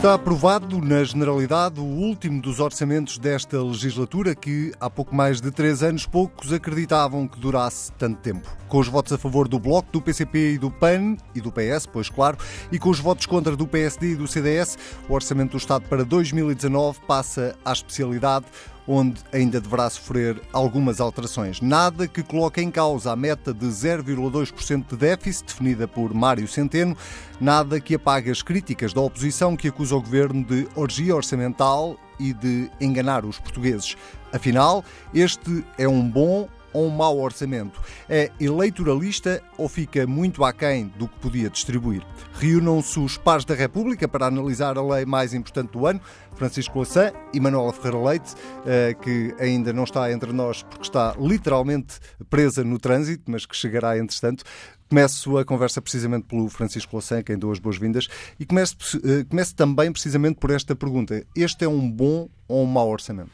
Está aprovado, na generalidade, o último dos orçamentos desta legislatura que, há pouco mais de três anos, poucos acreditavam que durasse tanto tempo. Com os votos a favor do Bloco, do PCP e do PAN e do PS, pois claro, e com os votos contra do PSD e do CDS, o Orçamento do Estado para 2019 passa à especialidade onde ainda deverá sofrer algumas alterações. Nada que coloque em causa a meta de 0,2% de déficit definida por Mário Centeno, nada que apague as críticas da oposição que acusa o governo de orgia orçamental e de enganar os portugueses. Afinal, este é um bom ou um mau orçamento? É eleitoralista ou fica muito aquém do que podia distribuir? Reúnam-se os pares da República para analisar a lei mais importante do ano, Francisco Lassan e Manuela Ferreira Leite, eh, que ainda não está entre nós porque está literalmente presa no trânsito, mas que chegará entretanto. Começo a conversa precisamente pelo Francisco Lassan, quem dou as boas-vindas, e começo, eh, começo também precisamente por esta pergunta. Este é um bom ou um mau orçamento?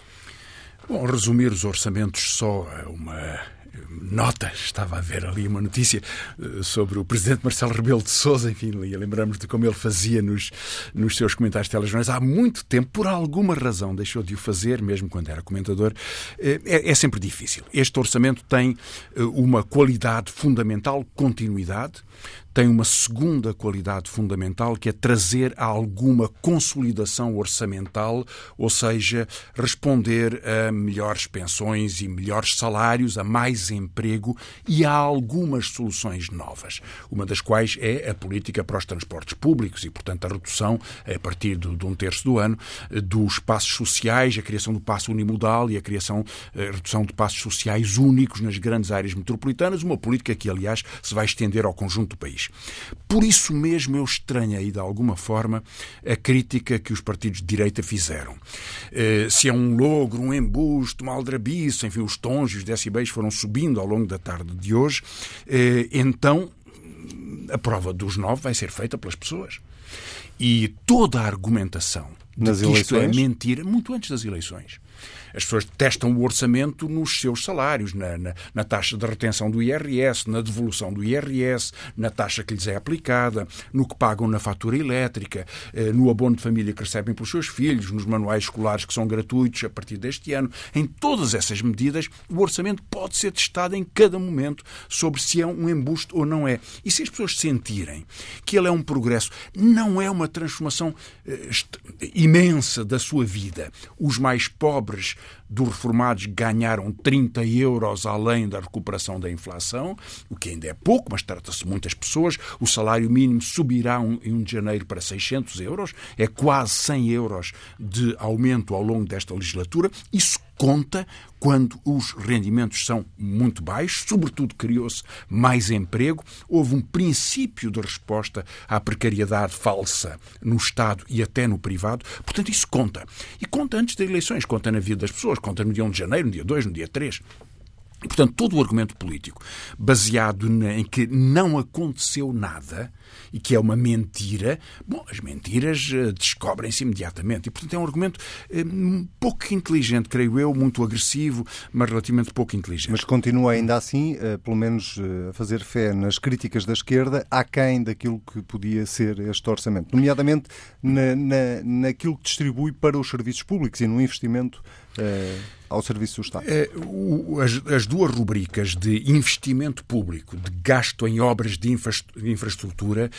Bom, resumir os orçamentos só a uma nota, estava a ver ali uma notícia eh, sobre o presidente Marcelo Rebelo de Sousa, enfim, lembramos de como ele fazia nos, nos seus comentários telejornais. Há muito tempo, por alguma razão, deixou de o fazer, mesmo quando era comentador. Eh, é, é sempre difícil. Este orçamento tem eh, uma qualidade fundamental, continuidade, tem uma segunda qualidade fundamental que é trazer alguma consolidação orçamental, ou seja, responder a melhores pensões e melhores salários, a mais emprego e a algumas soluções novas, uma das quais é a política para os transportes públicos e, portanto, a redução, a partir de, um terço do ano, dos passos sociais, a criação do passo unimodal e a criação, a redução de passos sociais únicos nas grandes áreas metropolitanas, uma política que, aliás, se vai estender ao conjunto do país. Por isso mesmo eu estranhei, de alguma forma, a crítica que os partidos de direita fizeram. Eh, se é um logro, um embuste, uma aldrabice, enfim, os tons e os decibéis foram subindo ao longo da tarde de hoje, eh, então a prova dos nove vai ser feita pelas pessoas. E toda a argumentação de Nas que eleições? isto é mentira, muito antes das eleições. As pessoas testam o orçamento nos seus salários, na, na, na, taxa de retenção do IRS, na devolução do IRS, na taxa que lhes é aplicada, no que pagam na fatura elétrica, eh, no abono de família que recebem pelos seus filhos, nos manuais escolares que são gratuitos a partir deste ano. Em todas essas medidas, o orçamento pode ser testado em cada momento sobre se é um embuste ou não é. E se as pessoas sentirem que ele é um progresso, não é uma transformação eh, imensa da sua vida. Os mais pobres pobres dos reformados ganharam 30 euros além da recuperação da inflação, o que ainda é pouco, mas trata-se de muitas pessoas. O salário mínimo subirá em 1 de janeiro para 600 euros, é quase 100 euros de aumento ao longo desta legislatura. Isso conta quando os rendimentos são muito baixos, sobretudo criou-se mais emprego, houve um princípio de resposta à precariedade falsa no Estado e até no privado, portanto isso conta. E conta antes das eleições, conta na vida das pessoas, conta no dia 1 de janeiro, no dia 2, no dia 3. E, portanto, todo o argumento político baseado em que não aconteceu nada e que é uma mentira, bom, as mentiras uh, descobrem-se imediatamente. E, portanto, é um argumento uh, pouco inteligente, creio eu, muito agressivo, mas relativamente pouco inteligente. Mas continua ainda assim, uh, pelo menos a fazer fé nas críticas da esquerda, aquém daquilo que podia ser este orçamento, nomeadamente na, na, naquilo que distribui para os serviços públicos e no investimento 对。Ao serviço do Estado? É, as, as, duas rubricas de investimento público, de gasto em obras de infra, infraestrutura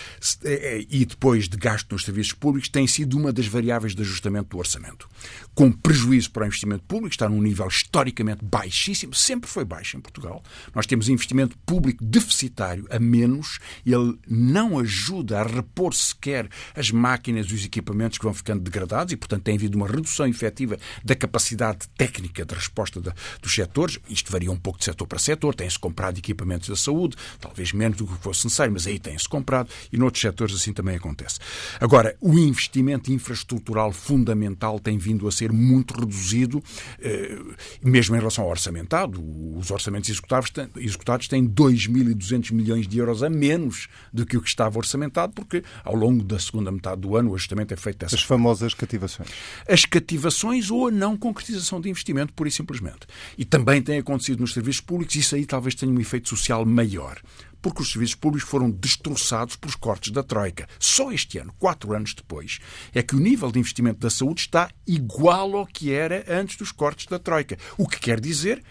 é, e depois de gasto nos serviços públicos têm sido uma das variáveis de ajustamento do orçamento. Com prejuízo para o investimento público, está num nível historicamente baixíssimo, sempre foi baixo em Portugal. Nós temos investimento público deficitário a menos, ele não ajuda a repor sequer as máquinas e os equipamentos que vão ficando degradados e, portanto, tem havido uma redução efetiva da capacidade técnica de resposta da, dos setores. Isto varia um pouco de setor para setor. Tem-se comprado equipamentos da saúde, talvez menos do que fosse necessário, mas aí tem-se comprado e noutros setores assim também acontece. Agora, o investimento infraestrutural fundamental tem vindo a ser muito reduzido, eh, mesmo em relação ao orçamentado. Os orçamentos executados têm, executados têm 2.200 milhões de euros a menos do que o que estava orçamentado, porque ao longo da segunda metade do ano o ajustamento é feito dessa As famosas cativações. As cativações ou a não concretização de investimento, pura e simplesmente. E também tem acontecido nos serviços públicos, isso aí talvez tenha um efeito social maior porque os serviços públicos foram destroçados pelos cortes da Troika. Só este ano, quatro anos depois, é que o nível de investimento da saúde está igual ao que era antes dos cortes da Troika. O que quer dizer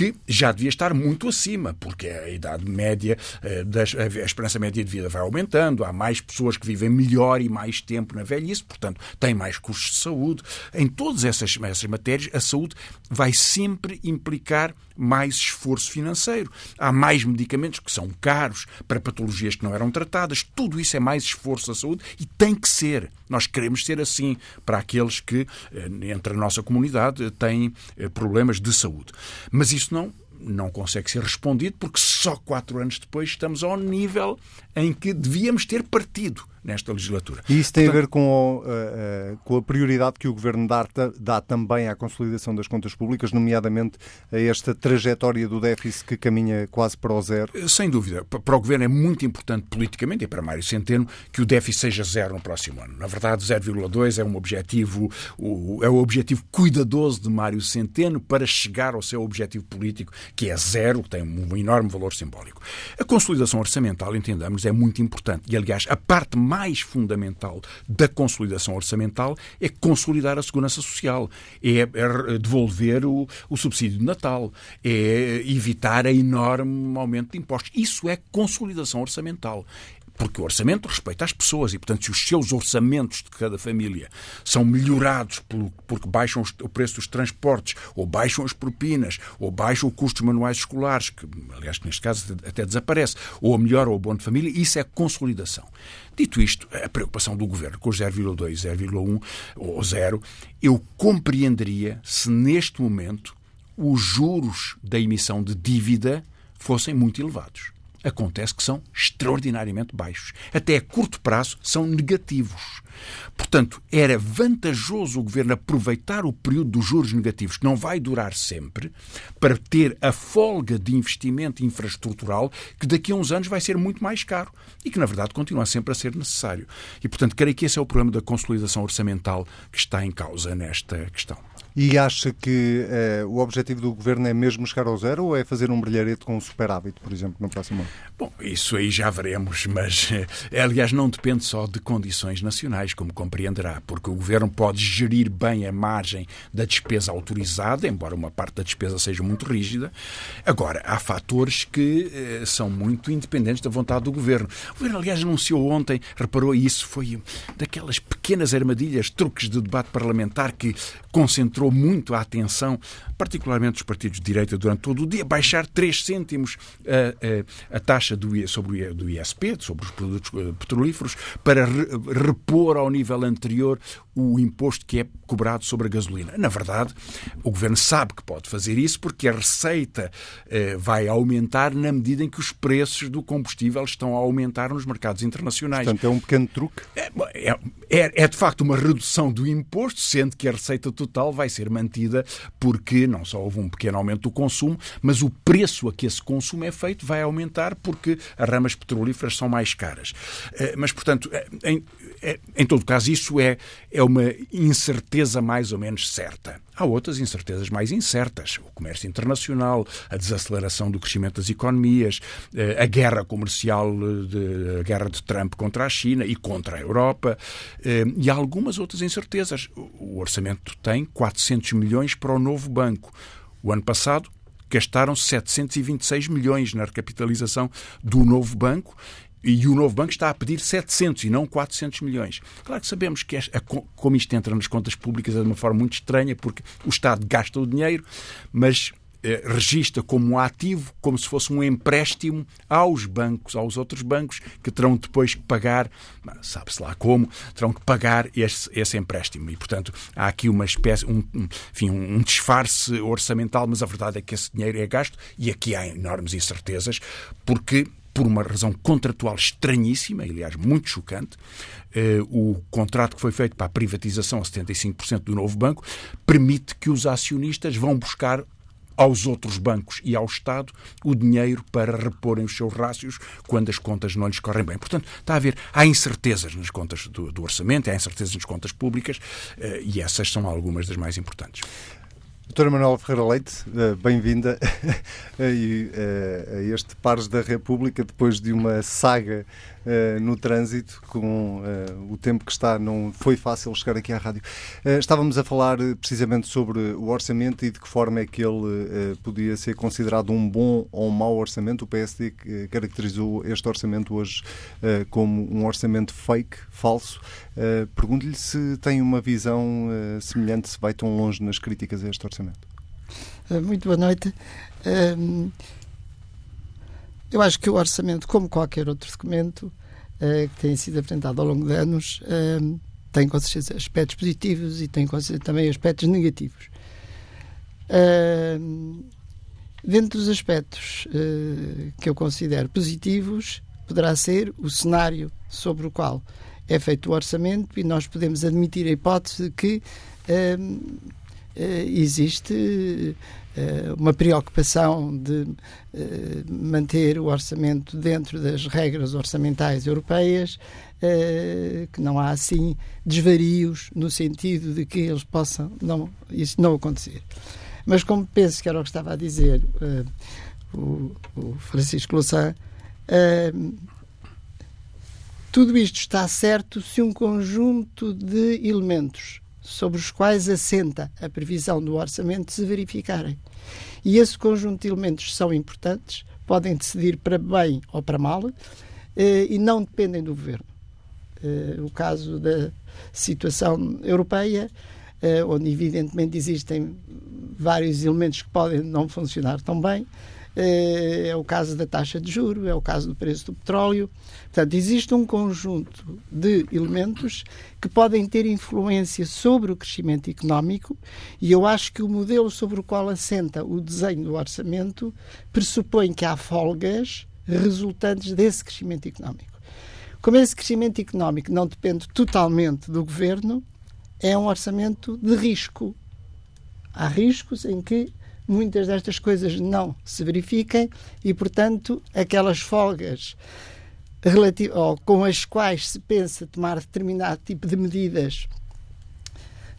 que já devia estar muito acima, porque a idade média, eh, a esperança média de vida vai aumentando, há mais pessoas que vivem melhor e mais tempo na velhice, portanto, têm mais custos de saúde. Em todas essas, essas matérias, a saúde vai sempre implicar mais esforço financeiro. Há mais medicamentos que são caros para patologias que não eram tratadas. Tudo isso é mais esforço da saúde e tem que ser. Nós queremos ser assim para aqueles que, eh, entre a nossa comunidade, têm eh, problemas de saúde. Mas isso não não consegue ser respondido porque só quatro anos depois estamos ao nível em que devíamos ter partido nesta legislatura. E isso tem Portanto, a ver com, uh, uh, com a prioridade que o Governo dá, dá, também à consolidação das contas públicas, nomeadamente a esta trajetória do déficit que caminha quase para o zero? Eh, sem dúvida. Para o Governo é muito importante politicamente, e para Mário Centeno, que o déficit seja zero no próximo ano. Na verdade, 0,2 é um objetivo, é o objetivo cuidadoso de Mário Centeno para chegar ao seu objetivo político, que é zero, que tem um enorme valor simbólico. A consolidação orçamental, entendamos, é muito importante. E, aliás, a parte mais fundamental da consolidação orçamental é consolidar a segurança social, é, é devolver o, o subsídio de Natal, é evitar a enorme aumento de impostos. Isso é consolidação orçamental. Porque o orçamento respeita as pessoas e, portanto, se os seus orçamentos de cada família são melhorados porque baixam o preço dos transportes, ou baixam as propinas, ou baixam o custo dos manuais escolares, que, aliás, neste caso até desaparece, ou melhora o abono de família, isso é consolidação. Dito isto, a preocupação do governo com os 0,2, 0,1 ou 0, eu compreenderia se neste momento os juros da emissão de dívida fossem muito elevados acontece que são extraordinariamente baixos. Até a curto prazo são negativos. Portanto, era vantajoso o governo aproveitar o período dos juros negativos, que não vai durar sempre, para ter a folga de investimento infraestrutural que daqui a uns anos vai ser muito mais caro e que, na verdade, continua sempre a ser necessário. E, portanto, creio que esse é o problema da consolidação orçamental que está em causa nesta questão. E acha que eh, o objetivo do governo é mesmo chegar ao zero ou é fazer um brilharete com um superávit, por exemplo, no próximo ano? Bom, isso aí já veremos, mas eh, aliás não depende só de condições nacionais, como compreenderá, porque o governo pode gerir bem a margem da despesa autorizada, embora uma parte da despesa seja muito rígida. Agora, há fatores que eh, são muito independentes da vontade do governo. O governo, aliás, anunciou ontem, reparou isso, foi daquelas pequenas armadilhas, truques de debate parlamentar que concentrou concentrou muito a atenção, particularmente dos partidos de direita, durante todo o dia, baixar 3 cêntimos a, a, a taxa do, sobre o, do ISP, sobre os produtos eh, petrolíferos, para re, repor ao nível anterior o imposto que é cobrado sobre a gasolina. Na verdade, o governo sabe que pode fazer isso porque a receita eh, vai aumentar na medida em que os preços do combustível estão a aumentar nos mercados internacionais. Portanto, é um pequeno truque? É, é, é, é de facto uma redução do imposto, sendo que a receita total vai ser mantida porque não só houve um pequeno aumento do consumo, mas o preço a que esse consumo é feito vai aumentar porque as ramas petrolíferas são mais caras. Eh, mas, portanto, eh, em, eh, todo caso, isso é, é uma incerteza mais ou menos certa. Há outras incertezas mais incertas. O comércio internacional, a desaceleração do crescimento das economias, a guerra comercial, a guerra de Trump contra a China e contra a Europa, e há algumas outras incertezas. O orçamento tem 400 milhões para o novo banco. O ano passado gastaram 726 milhões na recapitalização do novo banco e o novo banco está a pedir 700 e não 400 milhões. Claro que sabemos que é, como isto entra nas contas públicas é de uma forma muito estranha, porque o Estado gasta o dinheiro, mas eh, registra como um ativo, como se fosse um empréstimo aos bancos, aos outros bancos, que terão depois que pagar, sabe-se lá como, terão que pagar esse, esse empréstimo. E, portanto, há aqui uma espécie, um, enfim, um disfarce orçamental, mas a verdade é que esse dinheiro é gasto e aqui há enormes incertezas, porque por uma razão contratual estranhíssima, aliás, muito chocante, eh, o contrato que foi feito para a privatização a 75% do novo banco permite que os acionistas vão buscar aos outros bancos e ao Estado o dinheiro para reporem os seus rácios quando as contas não lhes correm bem. Portanto, está a haver, há incertezas nas contas do, do orçamento, há incertezas nas contas públicas eh, e essas são algumas das mais importantes. Doutora Manuela Ferreira Leite, eh, bem-vinda a este Pares da República, depois de uma saga uh, no trânsito, com uh, o tempo que está, não foi fácil chegar aqui à rádio. Uh, estávamos a falar precisamente sobre o orçamento e de que forma é que ele podia ser considerado um bom ou um mau orçamento. O PSD caracterizou este orçamento hoje como um orçamento fake, falso. Pergunto-lhe se tem uma visão semelhante, se vai tão longe nas críticas a este orçamento. Muito boa noite. Um eu acho que o orçamento, como qualquer outro documento uh, que tenha sido apresentado ao longo de anos, uh, tem com certeza aspectos positivos e tem com certeza também aspectos negativos. Uh, dentro dos aspectos que eu considero positivos, poderá ser o cenário sobre o qual é feito o orçamento e nós podemos admitir a hipótese de que existe eh, uma preocupação de eh, manter o orçamento dentro das regras orçamentais europeias, eh, que não há assim desvarios no sentido de que eles possam não, isso não acontecer. Mas como penso que era o que estava a dizer o, o Francisco Louçã, tudo isto está certo se um conjunto de elementos sobre os quais assenta a previsão do orçamento se verificarem. E esse conjunto de elementos são importantes, podem decidir para bem ou para mal, eh, e não dependem do governo. Eh, o caso da situação europeia, eh, onde evidentemente existem vários elementos que podem não funcionar tão bem, é o caso da taxa de juro, é o caso do preço do petróleo. Portanto, existe um conjunto de elementos que podem ter influência sobre o crescimento económico e eu acho que o modelo sobre o qual assenta o desenho do orçamento pressupõe que há folgas resultantes desse crescimento económico. Como esse crescimento económico não depende totalmente do governo, é um orçamento de risco. Há riscos em que muitas destas coisas não se verifiquem e, portanto, aquelas folgas ou com as quais se pensa tomar determinado tipo de medidas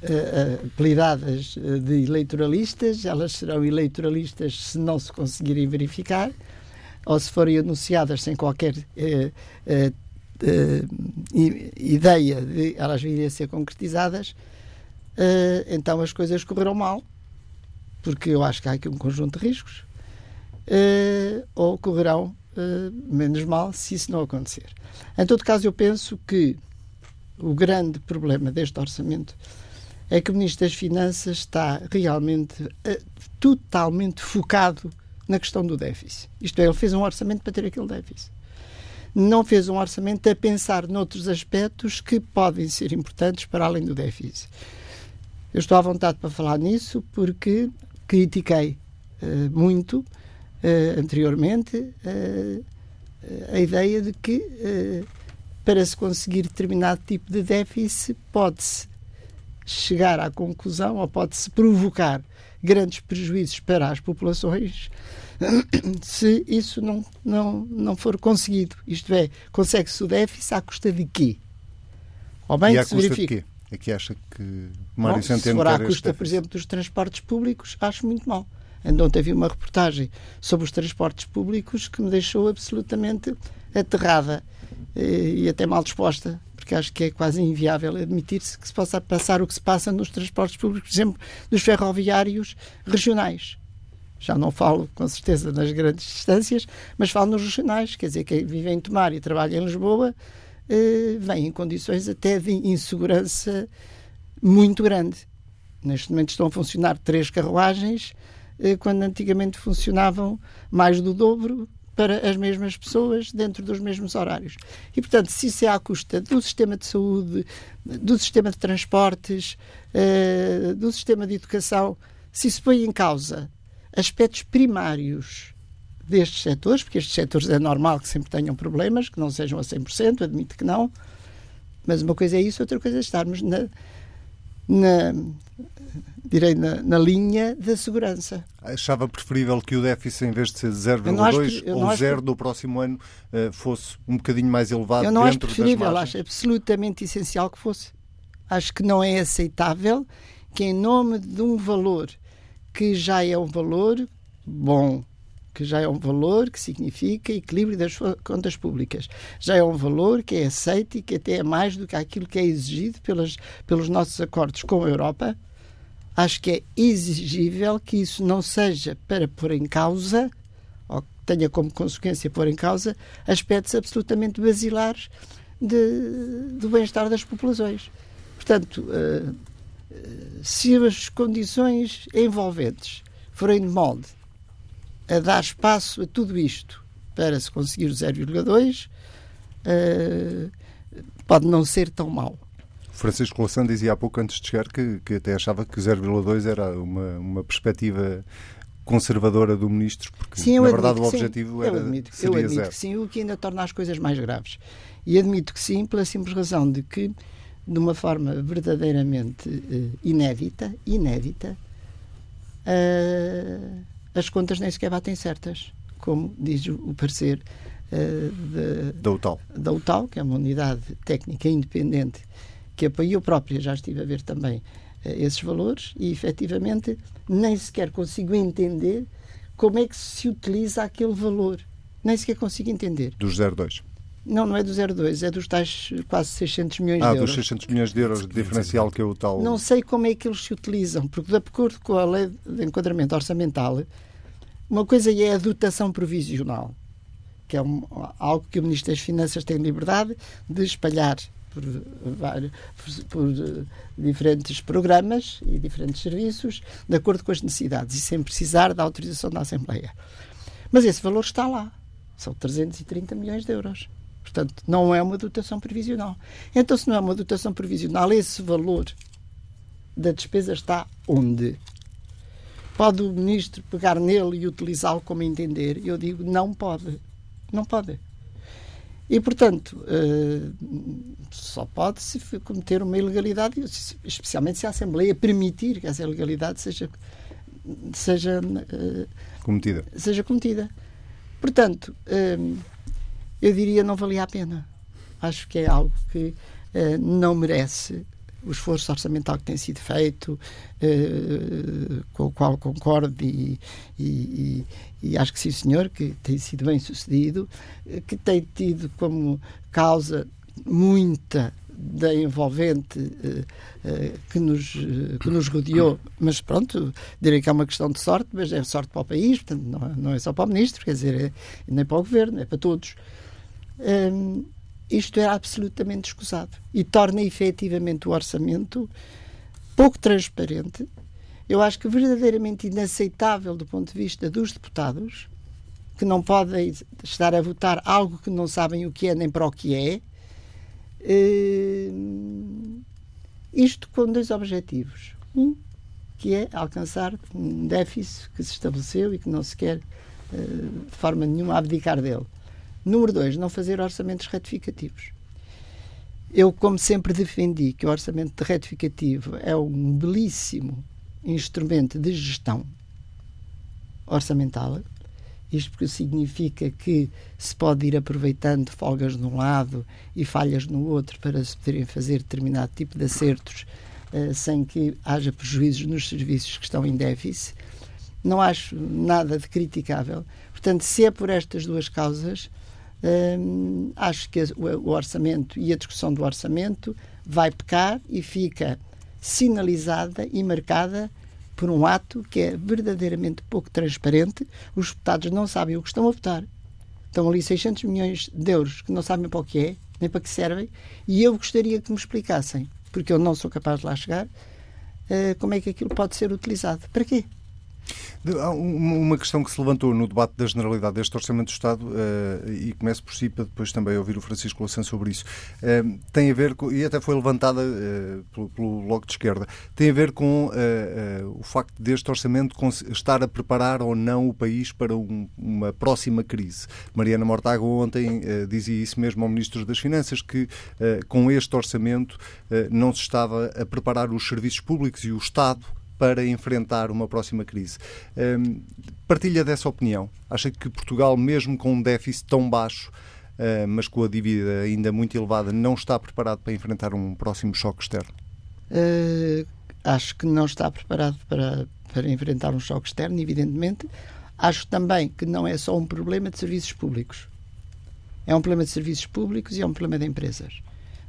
uh, apelidadas de eleitoralistas, elas serão eleitoralistas se não se conseguirem verificar ou se forem anunciadas sem qualquer uh, uh, ideia de elas virem a ser concretizadas, então as coisas correram mal porque eu acho que há aqui um conjunto de riscos, uh, ou correrão uh, menos mal se isso não acontecer. Em todo caso, eu penso que o grande problema deste orçamento é que o Ministro das Finanças está realmente uh, totalmente focado na questão do déficit. Isto é, ele fez um orçamento para ter aquele déficit. Não fez um orçamento a pensar noutros aspectos que podem ser importantes para além do déficit. Eu estou à vontade para falar nisso porque critiquei uh, muito uh, anteriormente uh, a ideia de que para se conseguir determinado tipo de déficit pode-se chegar à conclusão ou pode-se provocar grandes prejuízos para as populações se isso não, não, não for conseguido. Isto é, consegue-se o déficit à custa de quê? Ou bem e que se verifique. É que acha que Mário Bom, Centeno Se for à custa, por exemplo, dos transportes públicos, acho muito mal. Ontem havia uma reportagem sobre os transportes públicos que me deixou absolutamente aterrada eh, e até mal disposta, porque acho que é quase inviável admitir-se que se possa passar o que se passa nos transportes públicos, por exemplo, dos ferroviários regionais. Já não falo, com certeza, nas grandes distâncias, mas falo nos regionais, quer dizer, quem vive em Tomar e trabalha em Lisboa eh, vem em condições até de insegurança muito grande. Neste momento estão a funcionar três carruagens, eh, quando antigamente funcionavam mais do dobro para as mesmas pessoas dentro dos mesmos horários. E, portanto, se isso é à custa do sistema de saúde, do sistema de transportes, eh, do sistema de educação, se isso põe em causa aspectos primários destes setores, porque estes setores é normal que sempre tenham problemas, que não sejam a 100%, admito que não, mas uma coisa é isso, outra coisa é estarmos na, na direi, na, na, linha da segurança. Achava preferível que o déficit, em vez de ser 0,2 ou 0 do próximo ano, uh, fosse um bocadinho mais elevado Eu não acho preferível, acho absolutamente essencial que fosse. Acho que não é aceitável que, em nome de um valor que já é um valor bom, que já é um valor que significa equilíbrio das contas públicas. Já é um valor que é aceito e que até é mais do que aquilo que é exigido pelas, pelos nossos acordos com a Europa. Acho que é exigível que isso não seja para pôr em causa, ou tenha como consequência pôr em causa, aspectos absolutamente basilares de, do bem-estar das populações. Portanto, uh, se as condições envolventes forem de molde a dar espaço a tudo isto para se conseguir o 0,2, uh, pode não ser tão mau. Francisco Louçã dizia há pouco, antes de chegar, que, que até achava que 0,2 era uma, uma perspectiva conservadora do ministro, porque sim, na verdade o objetivo sim. era eu admito, seria eu admito zero. que sim, o que ainda torna as coisas mais graves. E admito que sim, pela simples razão de que, de uma forma verdadeiramente uh, inédita, inédita, uh, as contas nem sequer batem certas, como diz o parecer uh, de, da UTAL. da UTAL, que é uma unidade técnica independente que apoiou própria já estive a ver também uh, esses valores e efetivamente nem sequer consigo entender como é que se utiliza aquele valor. Nem sequer consigo entender. Dos 02. Não, não é do 02, é dos tais quase 600 milhões ah, de euros. Ah, dos 600 milhões de euros de diferencial que é o tal. Não sei como é que eles se utilizam, porque de acordo com a lei de enquadramento orçamental, uma coisa é a dotação provisional, que é um, algo que o Ministro das Finanças tem liberdade de espalhar por, por, por uh, diferentes programas e diferentes serviços, de acordo com as necessidades e sem precisar da autorização da Assembleia. Mas esse valor está lá. São 330 milhões de euros. Portanto, não é uma dotação previsional. Então, se não é uma dotação previsional, esse valor da despesa está onde? Pode o ministro pegar nele e utilizá-lo como entender? Eu digo, não pode. Não pode. E, portanto, uh, só pode se cometer uma ilegalidade, especialmente se a Assembleia permitir que essa ilegalidade seja, seja, uh, cometida. seja cometida. Portanto, uh, eu diria não valia a pena. Acho que é algo que uh, não merece o esforço orçamental que tem sido feito, uh, com o qual concordo e, e, e, e, acho que sim, senhor, que tem sido bem sucedido, uh, que tem tido como causa muita da envolvente uh, que, nos, que nos rodeou, mas pronto, direi que é uma questão de sorte, mas é sorte para o país, portanto, não, é, não é só para o ministro, quer dizer, é, nem para o governo, é para todos um, isto é absolutamente escusado e torna efetivamente o orçamento pouco transparente. Eu acho que verdadeiramente inaceitável do ponto de vista dos deputados, que não podem estar a votar algo que não sabem o que é nem para o que é. Isto com dois objetivos. Um, que é alcançar um déficit que se estabeleceu e que não se quer, uh, de forma nenhuma, abdicar dele. Número dois, não fazer orçamentos retificativos. Eu, como sempre, defendi que o orçamento retificativo é um belíssimo instrumento de gestão orçamental. Isto porque significa que se pode ir aproveitando folgas de um lado e falhas no outro para se poderem fazer determinado tipo de acertos uh, sem que haja prejuízos nos serviços que estão em déficit. Não acho nada de criticável. Portanto, se é por estas duas causas, Hum, acho que o, orçamento e a discussão do orçamento vai pecar e fica sinalizada e marcada por um ato que é verdadeiramente pouco transparente. Os deputados não sabem o que estão a votar. Estão ali 600 milhões de euros que não sabem para o que é, nem para que servem, e eu gostaria que me explicassem, porque eu não sou capaz de lá chegar, uh, como é que aquilo pode ser utilizado. Para quê? Uma questão que se levantou no debate da generalidade deste Orçamento do Estado, uh, e começo por si para depois também ouvir o Francisco Louçã sobre isso, uh, tem a ver, com, e até foi levantada uh, pelo, Bloco de Esquerda, tem a ver com o facto deste Orçamento estar a preparar ou não o país para um, uma próxima crise. Mariana Mortágua ontem dizia isso mesmo ao Ministro das Finanças, que com este Orçamento não se estava a preparar os serviços públicos e o Estado para enfrentar uma próxima crise. Um, partilha dessa opinião? Acha que Portugal, mesmo com um déficit tão baixo, uh, mas com a dívida ainda muito elevada, não está preparado para enfrentar um próximo choque externo? Uh, acho que não está preparado para, para enfrentar um choque externo, evidentemente. Acho também que não é só um problema de serviços públicos. É um problema de serviços públicos e é um problema de empresas.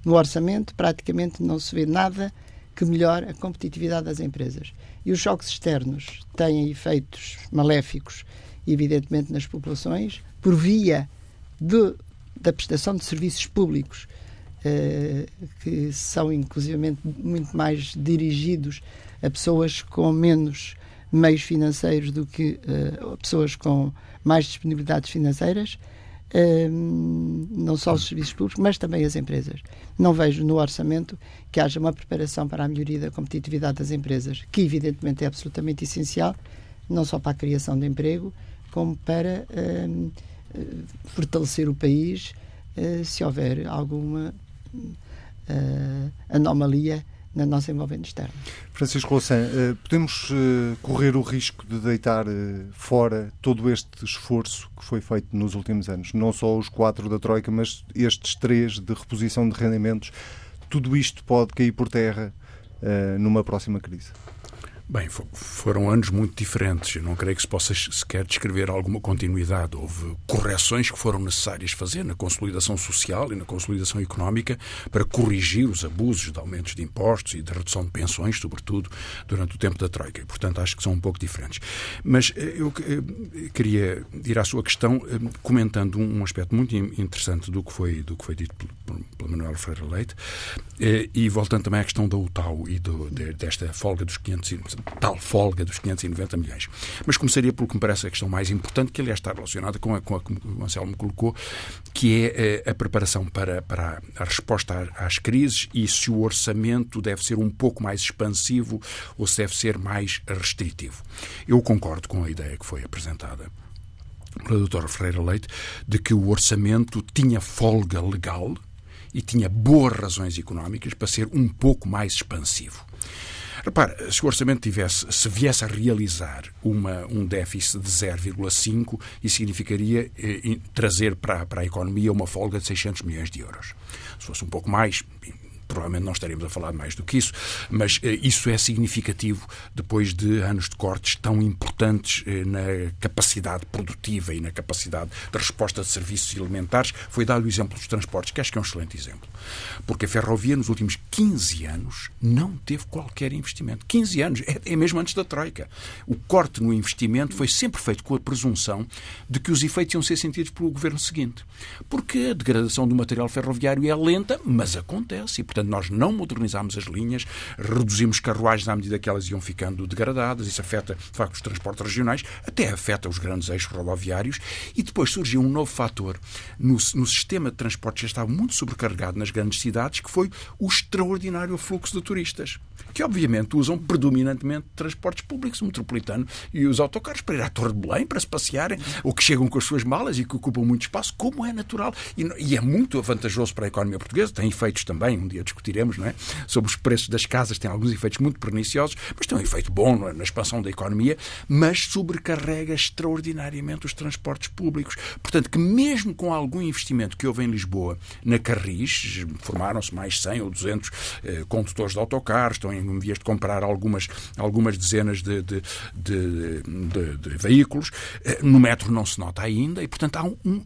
No orçamento, praticamente não se vê nada que melhore a competitividade das empresas. E os choques externos têm efeitos maléficos, evidentemente, nas populações, por via de, da prestação de serviços públicos, eh, que são inclusivamente muito mais dirigidos a pessoas com menos meios financeiros do que uh, pessoas com mais disponibilidades financeiras, não só os serviços públicos, mas também as empresas. Não vejo no orçamento que haja uma preparação para a melhoria da competitividade das empresas, que evidentemente é absolutamente essencial, não só para a criação de emprego, como para uh, fortalecer o país se houver alguma anomalia na nossa envolvente externa. Francisco Louçã, eh, podemos eh, correr o risco de deitar eh, fora todo este esforço que foi feito nos últimos anos? Não só os quatro da Troika, mas estes três de reposição de rendimentos. Tudo isto pode cair por terra numa próxima crise? Bem, foram anos muito diferentes. Eu não creio que se possa sequer descrever alguma continuidade. Houve correções que foram necessárias fazer na consolidação social e na consolidação económica para corrigir os abusos de aumentos de impostos e de redução de pensões, sobretudo durante o tempo da Troika. E, portanto, acho que são um pouco diferentes. Mas eh, eu eh, queria ir à sua questão eh, comentando um aspecto muito interessante do que foi, do que foi dito pelo Manuel Ferreira Leite e voltando também à questão da UTAU e do, desta folga dos 500 tal folga dos 590 milhões. Mas começaria pelo que me parece a questão mais importante, que aliás está relacionada com a, com a que o Anselmo colocou, que é a, eh, a preparação para, para a resposta às crises e se o orçamento deve ser um pouco mais expansivo ou se deve ser mais restritivo. Eu concordo com a ideia que foi apresentada pela doutora Ferreira Leite de que o orçamento tinha folga legal e tinha boas razões económicas para ser um pouco mais expansivo. Repare, se o orçamento tivesse, se viesse a realizar uma, um déficit de 0,5, isso significaria eh, trazer para, para a economia uma folga de 600 milhões de euros. Se fosse um pouco mais, provavelmente não estaremos a falar mais do que isso, mas eh, isso é significativo depois de anos de cortes tão importantes eh, na capacidade produtiva e na capacidade de resposta de serviços elementares. Foi dado o exemplo dos transportes, que acho que é um excelente exemplo. Porque a ferrovia, nos últimos 15 anos, não teve qualquer investimento. 15 anos, é, é mesmo antes da Troika. O corte no investimento foi sempre feito com a presunção de que os efeitos iam ser sentidos pelo governo seguinte. Porque a degradação do material ferroviário é lenta, mas acontece. E, portanto, Portanto, nós não modernizámos as linhas, reduzimos carruagens à medida que elas iam ficando degradadas. Isso afeta, de facto, os transportes regionais, até afeta os grandes eixos rodoviários. E depois surgiu um novo fator no, no sistema de transportes já estava muito sobrecarregado nas grandes cidades, que foi o extraordinário fluxo de turistas, que obviamente usam predominantemente transportes públicos, o metropolitano e os autocarros para ir à Torre de Belém, para se passearem, ou que chegam com as suas malas e que ocupam muito espaço, como é natural. E, e é muito vantajoso para a economia portuguesa, tem efeitos também, um dia discutiremos, não é? Sobre os preços das casas, tem alguns efeitos muito perniciosos, mas tem um efeito bom é? na expansão da economia, mas sobrecarrega extraordinariamente os transportes públicos. Portanto, que mesmo com algum investimento que houve em Lisboa na Carris, formaram-se mais 100 ou 200 eh, condutores de autocarros, estão em vias de comprar algumas, algumas dezenas de, de, de, de veículos. Eh, no metro não se nota ainda e, portanto, há um,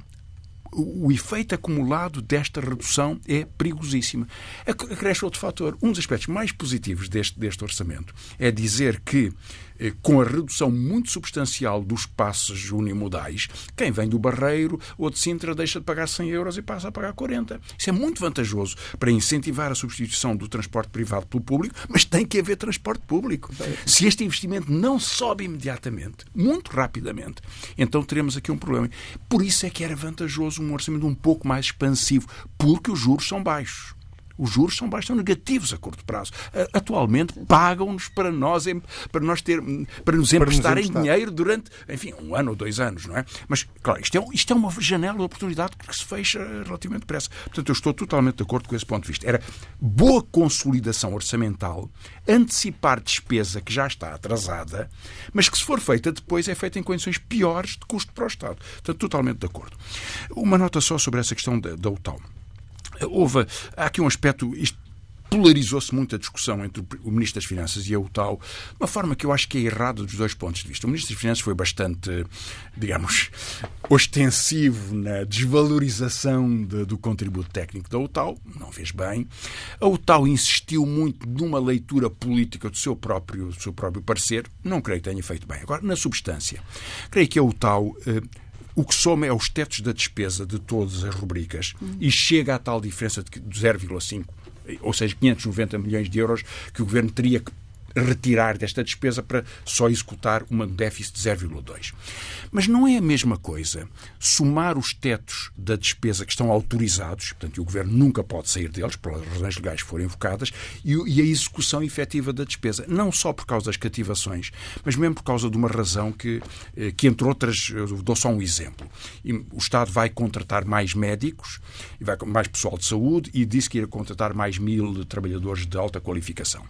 o efeito acumulado desta redução é perigosíssimo. Acresce outro fator. Um dos aspectos mais positivos deste, deste orçamento é dizer que com a redução muito substancial dos passos unimodais, quem vem do Barreiro ou de Sintra deixa de pagar 100 euros e passa a pagar 40. Isso é muito vantajoso para incentivar a substituição do transporte privado pelo público, mas tem que haver transporte público. Se este investimento não sobe imediatamente, muito rapidamente, então teremos aqui um problema. Por isso é que era vantajoso um orçamento um pouco mais expansivo, porque os juros são baixos. Os juros são são negativos a curto prazo. Atualmente pagam-nos para nós, para nós ter, para nos emprestarem dinheiro durante, enfim, um ano ou dois anos, não é? Mas, claro, isto é, isto é uma janela de oportunidade que se fecha relativamente depressa. Portanto, eu estou totalmente de acordo com esse ponto de vista. Era boa consolidação orçamental, antecipar despesa que já está atrasada, mas que se for feita depois é feita em condições piores de custo para o Estado. Portanto, totalmente de acordo. Uma nota só sobre essa questão da, da UTAL. Houve, há aqui um aspecto, polarizou-se muito a discussão entre o Ministro das Finanças e a UTAU, uma forma que eu acho que é errada dos dois pontos de vista. O Ministro das Finanças foi bastante, digamos, ostensivo na desvalorização de, do contributo técnico da UTAU, não fez bem. A UTAU insistiu muito numa leitura política do seu próprio, do seu próprio parecer, não creio que tenha feito bem. Agora, na substância, creio que a UTAU. O que soma é os tetos da despesa de todas as rubricas uhum. e chega à tal diferença de 0,5 ou seja, 590 milhões de euros que o governo teria que retirar desta despesa para só executar um déficit de 0,2. Mas não é a mesma coisa somar os tetos da despesa que estão autorizados, portanto, o Governo nunca pode sair deles, pelas razões legais que forem invocadas, e, a execução efetiva da despesa. Não só por causa das cativações, mas mesmo por causa de uma razão que, eh, que entre outras, dou só um exemplo. O Estado vai contratar mais médicos, mais pessoal de saúde e disse que ia contratar mais mil trabalhadores de alta qualificação.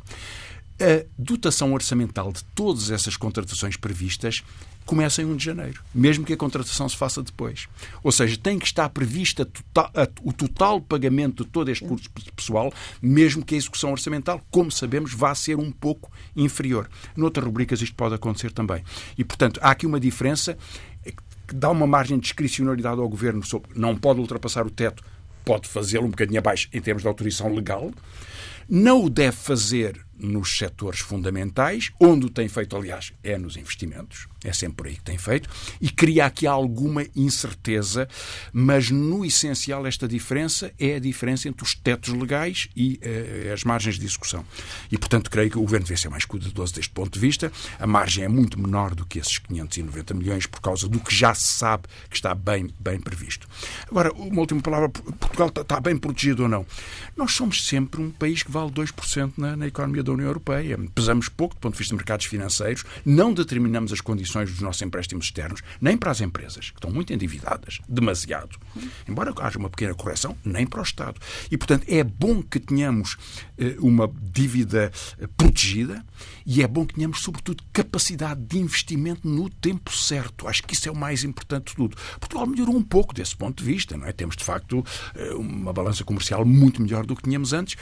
A dotação orçamental de todas essas contratações previstas começa em 1 de janeiro, mesmo que a contratação se faça depois. Ou seja, tem que estar prevista total, a, o total pagamento de todo este curso pessoal, mesmo que a execução orçamental, como sabemos, vá ser um pouco inferior. Noutras rubricas isto pode acontecer também. E, portanto, há aqui uma diferença que dá uma margem de discricionalidade ao Governo sobre não pode ultrapassar o teto, pode fazê-lo um bocadinho abaixo em termos de autorização legal, não o deve fazer nos setores fundamentais, onde o tem feito, aliás, é nos investimentos, é sempre por aí que tem feito, e cria aqui alguma incerteza, mas no essencial esta diferença é a diferença entre os tetos legais e uh, as margens de execução. E, portanto, creio que o Governo deve ser mais cuidadoso deste ponto de vista. A margem é muito menor do que esses 590 milhões por causa do que já se sabe que está bem, bem previsto. Agora, uma última palavra, Portugal está bem protegido ou não? Nós somos sempre um país que vale 2% na, na economia da União Europeia. Pesamos pouco do ponto de vista de mercados financeiros, não determinamos as condições dos nossos empréstimos externos, nem para as empresas, que estão muito endividadas, demasiado. Embora haja uma pequena correção, nem para o Estado. E, portanto, é bom que tenhamos eh, uma dívida eh, protegida e é bom que tenhamos, sobretudo, capacidade de investimento no tempo certo. Acho que isso é o mais importante de tudo. Portugal melhorou um pouco desse ponto de vista, não é? Temos, de facto, eh, uma balança comercial muito melhor do que tínhamos antes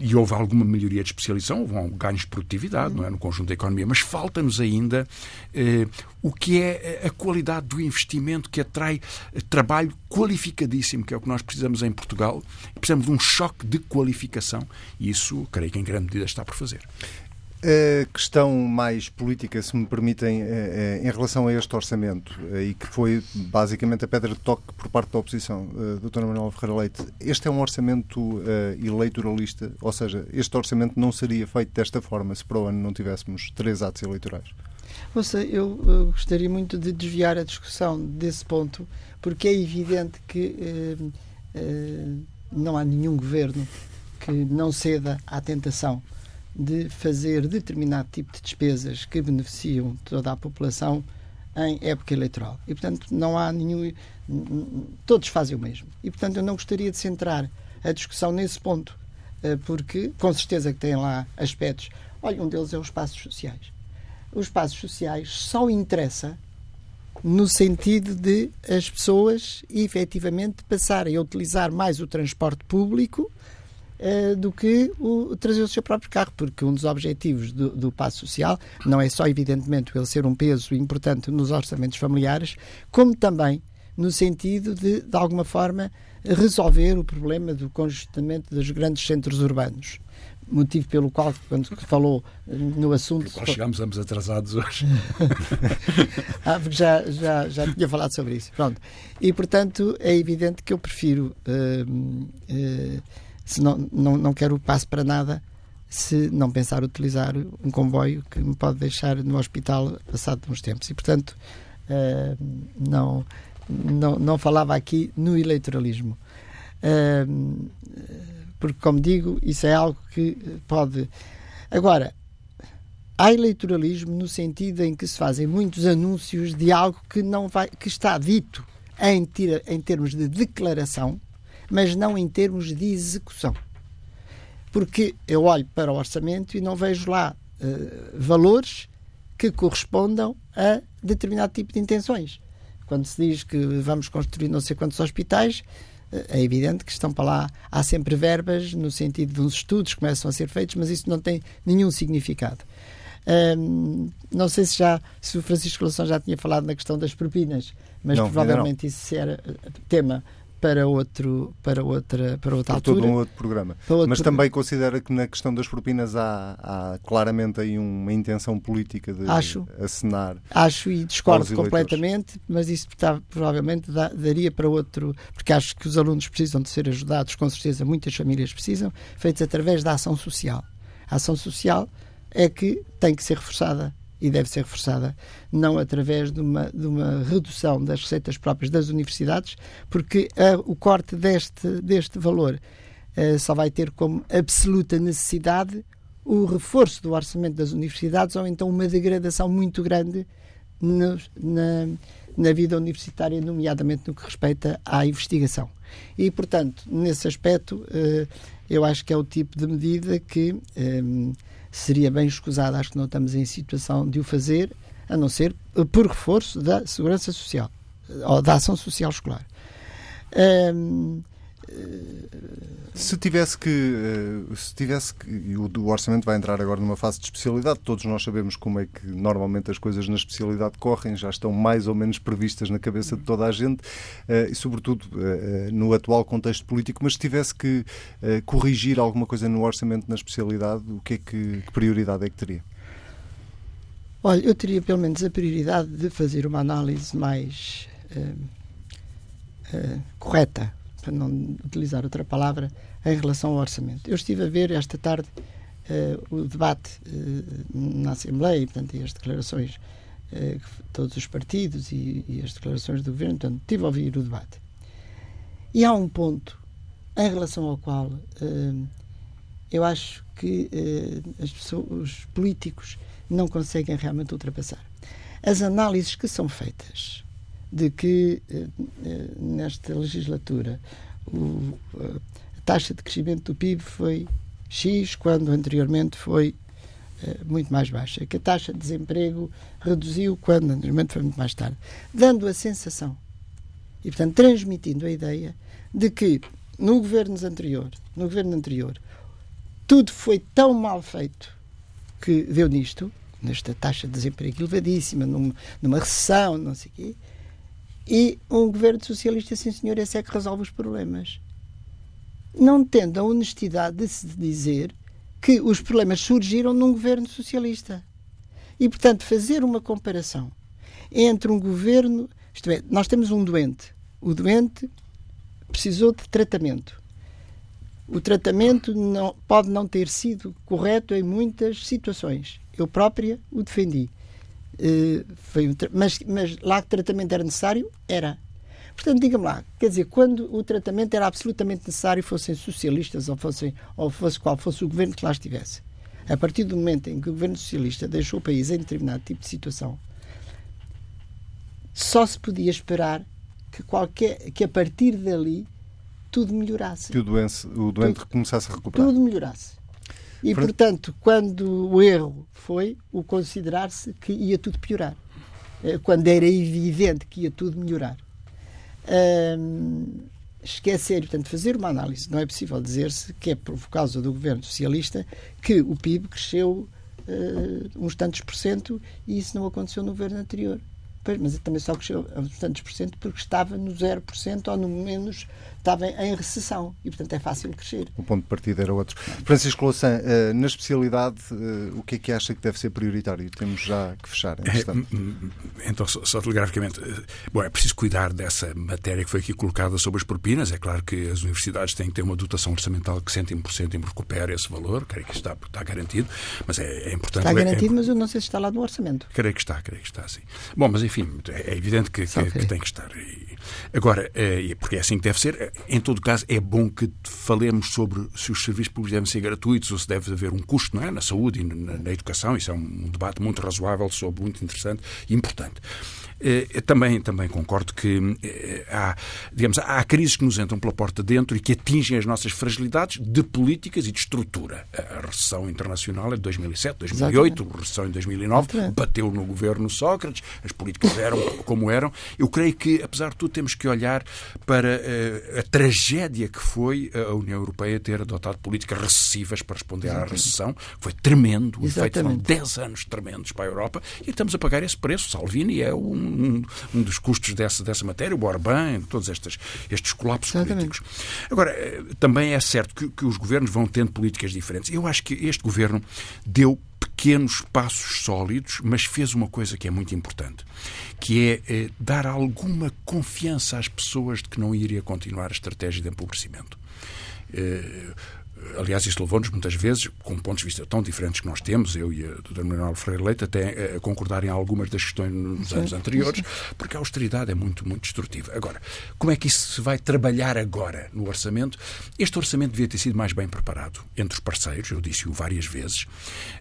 e houve alguma melhoria de especialização, houve ganhos de produtividade, não é? No conjunto da economia, mas falta-nos ainda o que é a qualidade do investimento que atrai trabalho qualificadíssimo, que é o que nós precisamos em Portugal. Precisamos de um choque de qualificação e isso, creio que em grande medida está por fazer. A questão mais política, se me permitem, é, é, em relação a este orçamento, é, e que foi basicamente a pedra de toque por parte da oposição, Dr. Manuel Ferreira Leite, este é um orçamento eleitoralista, ou seja, este orçamento não seria feito desta forma se para o ano não tivéssemos três atos eleitorais? Ouça, eu gostaria muito de desviar a discussão desse ponto, porque é evidente que eh, eh, não há nenhum governo que não ceda à tentação de fazer determinado tipo de despesas que beneficiam toda a população em época eleitoral. E, portanto, não há nenhum. Todos fazem o mesmo. E, portanto, eu não gostaria de centrar a discussão nesse ponto, eh, porque, com certeza, que tem lá aspectos. Olha, um deles é os espaços sociais. Os espaços sociais só interessa no sentido de as pessoas efetivamente passarem a utilizar mais o transporte público uh, do que o, trazer o seu próprio carro, porque um dos objetivos do, do passo social não é só, evidentemente, ele ser um peso importante nos orçamentos familiares, como também no sentido de, de alguma forma, resolver o problema do congestionamento dos grandes centros urbanos motivo pelo qual, quando falou no assunto. Nós chegámos ambos atrasados hoje. ah, porque já, já, já tinha falado sobre isso. Pronto. E, portanto, é evidente que eu prefiro. Uh, uh, se não, não, não quero passo para nada se não pensar utilizar um comboio que me pode deixar no hospital passado uns tempos. E, portanto, uh, não, não, não falava aqui no eleitoralismo. Uh, porque, como digo, isso é algo que pode. Agora, há eleitoralismo no sentido em que se fazem muitos anúncios de algo que não vai, que está dito em, tira, em termos de declaração mas não em termos de execução. Porque eu olho para o orçamento e não vejo lá uh, valores que correspondam a determinado tipo de intenções. Quando se diz que vamos construir não sei quantos hospitais, é evidente que estão para lá, há sempre verbas no sentido de uns estudos que começam a ser feitos, mas isso não tem nenhum significado. Não sei se já se o Francisco Lação já tinha falado na questão das propinas, mas não, provavelmente isso era tema para outro para outra para outra para altura. todo um outro programa. Outro Mas também considera que na questão das propinas há, há claramente aí uma intenção política de acho, acenar. Acho e discordo completamente, mas isso tá, provavelmente dá, daria para outro, porque acho que os alunos precisam de ser ajudados, com certeza muitas famílias precisam, feitos através da ação social. A ação social é que tem que ser reforçada e deve ser reforçada, não através de uma, de uma redução das receitas próprias das universidades, porque uh, o corte deste, deste valor uh, só vai ter como absoluta necessidade o reforço do orçamento das universidades ou então uma degradação muito grande no, na, na vida universitária, nomeadamente no que respeita à investigação. E, portanto, nesse aspecto, uh, eu acho que é o tipo de medida que seria bem escusado, acho que não estamos em situação de o fazer, a não ser por reforço da segurança social ou da ação social escolar. Se tivesse que, eh, se tivesse que, o, orçamento vai entrar agora numa fase de especialidade, todos nós sabemos como é que normalmente as coisas na especialidade correm, já estão mais ou menos previstas na cabeça de toda a gente, eh, e sobretudo eh, no atual contexto político, mas se tivesse que corrigir alguma coisa no orçamento na especialidade, o que é que, que prioridade é que teria? Olha, eu teria pelo menos a prioridade de fazer uma análise mais uh, uh, correta para não utilizar outra palavra, em relação ao orçamento. Eu estive a ver esta tarde uh, o debate uh, na Assembleia, portanto, e as declarações uh, todos os partidos e, e, as declarações do governo, portanto, estive a ouvir o debate. E há um ponto em relação ao qual eu acho que as pessoas, os políticos não conseguem realmente ultrapassar. As análises que são feitas de que eh, eh, nesta legislatura o, a taxa de crescimento do PIB foi X, quando anteriormente foi eh, muito mais baixa, que a taxa de desemprego reduziu quando anteriormente foi muito mais tarde, dando a sensação e, portanto, transmitindo a ideia de que no governo anterior, no governo anterior, tudo foi tão mal feito que deu nisto, nesta taxa de desemprego elevadíssima, numa, numa recessão, não sei o quê, e um governo socialista, sim senhor, esse é que resolve os problemas. Não tendo a honestidade de se dizer que os problemas surgiram num governo socialista. E, portanto, fazer uma comparação entre um governo. Isto é, nós temos um doente. O doente precisou de tratamento. O tratamento não, pode não ter sido correto em muitas situações. Eu própria o defendi. Eh, foi um mas, mas lá que o tratamento era necessário, era. Portanto, diga-me lá, quer dizer, quando o tratamento era absolutamente necessário, fossem socialistas ou, fossem, ou fosse qual fosse o governo que lá estivesse, a partir do momento em que o governo socialista deixou o país em determinado tipo de situação, só se podia esperar que, qualquer, que a partir dali tudo melhorasse. Que o, doente, o doente tudo, começasse a recuperar. Tudo melhorasse. E, portanto, quando o erro foi o considerar-se que ia tudo piorar, eh, quando era evidente que ia tudo melhorar. Um, esquecer, portanto, fazer uma análise. Não é possível dizer-se que é por causa do governo socialista que o PIB cresceu uh, uns tantos por cento e isso não aconteceu no governo anterior. Pois, mas também só cresceu uns tantos por cento porque estava no 0% ou no menos estava em recessão e, portanto, é fácil crescer. O ponto de partida era outro. Francisco Louçã, eh, na especialidade, eh, o que é que acha que deve ser prioritário? Temos já que fechar, é, hum, Então, só, telegraficamente, eh, bom, é preciso cuidar dessa matéria que foi aqui colocada sobre as propinas. É claro que as universidades têm que ter uma dotação orçamental que cêntimo por cêntimo recupere esse valor, creio que está, está garantido, mas é, é importante... Está garantido, é, mas eu não sei se está lá no orçamento. Creio que está, creio que está, sim. Bom, mas enfim, é evidente que, que, que tem que estar. Agora, porque é assim que deve ser, em todo caso, é bom que falemos sobre se os serviços públicos devem ser gratuitos ou se deve haver um custo não é? na saúde e na, na educação. Isso é um debate muito razoável, sobre muito interessante e importante. Também, também concordo que há, digamos, há crises que nos entram pela porta dentro e que atingem as nossas fragilidades de políticas e de estrutura. A recessão internacional é de 2007, 2008, Exatamente. a recessão em 2009, Exatamente. bateu no governo Sócrates, as políticas eram como eram. Eu creio que, apesar de tudo, temos que olhar para a tragédia que foi a União Europeia ter adotado políticas recessivas para responder Exatamente. à recessão. Foi tremendo. O efeito foram 10 anos tremendos para a Europa e estamos a pagar esse preço. Salvini é um, um dos custos dessa, dessa matéria, o Orbán, todos estes, estes colapsos Exatamente. políticos. Agora, eh, também é certo que, que os governos vão tendo políticas diferentes. Eu acho que este governo deu pequenos passos sólidos, mas fez uma coisa que é muito importante, que é, é dar alguma confiança às pessoas de que não iria continuar a estratégia de empobrecimento. É, Aliás, isso levou-nos muitas vezes, com pontos de vista tão diferentes que nós temos, eu e a Dra. Manuel Freire Leite, até a concordar em algumas das questões nos sim, anos anteriores, sim. porque a austeridade é muito, muito destrutiva. Agora, como é que isso se vai trabalhar agora no orçamento? Este orçamento devia ter sido mais bem preparado entre os parceiros, eu disse-o várias vezes.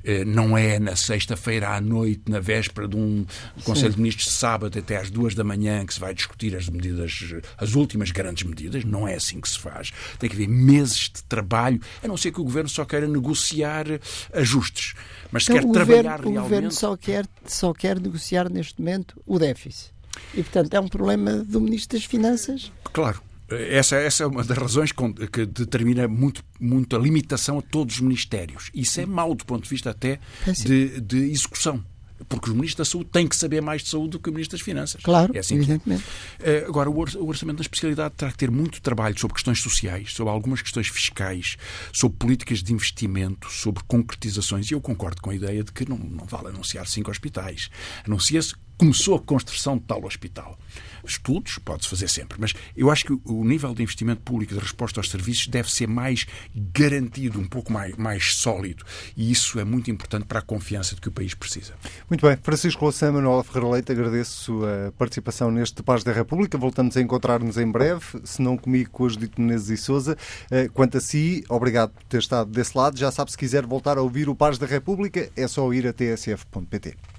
Eh, não é na sexta-feira à noite, na véspera de um Conselho sim. de Ministros, sábado até às duas da manhã, que se vai discutir as medidas, as últimas grandes medidas. Não é assim que se faz. Tem que haver meses de trabalho a não ser que o governo só queira negociar ajustes. Mas se então, quer trabalhar governo, realmente. O governo só quer, só quer negociar neste momento o déficit. E, portanto, é um problema do Ministro das Finanças. Claro. Essa, essa é uma das razões que determina muito, muito a limitação a todos os ministérios. Isso é mau do ponto de vista até de, de execução porque o Ministro da Saúde tem que saber mais de saúde do que o Ministro das Finanças. Claro, é assim evidentemente. Que... Eh, agora, o orçamento da especialidade terá que ter muito trabalho sobre questões sociais, sobre algumas questões fiscais, sobre políticas de investimento, sobre concretizações. E eu concordo com a ideia de que não, não vale anunciar cinco hospitais. Anuncia-se começou a construção de tal hospital. Estudos pode-se fazer sempre, mas eu acho que o nível de investimento público de resposta aos serviços deve ser mais garantido, um pouco mais, mais sólido. E isso é muito importante para a confiança de que o país precisa. Muito bem. Francisco Louçã, Manuel Ferreira Leite, agradeço a participação neste Paz da República. Voltamos a encontrar-nos em breve, se não comigo, com os Dito Menezes e Souza. Eh, quanto a si, obrigado por ter estado desse lado. Já sabe, se quiser voltar a ouvir o Paz da República, é só ir a tsf.pt.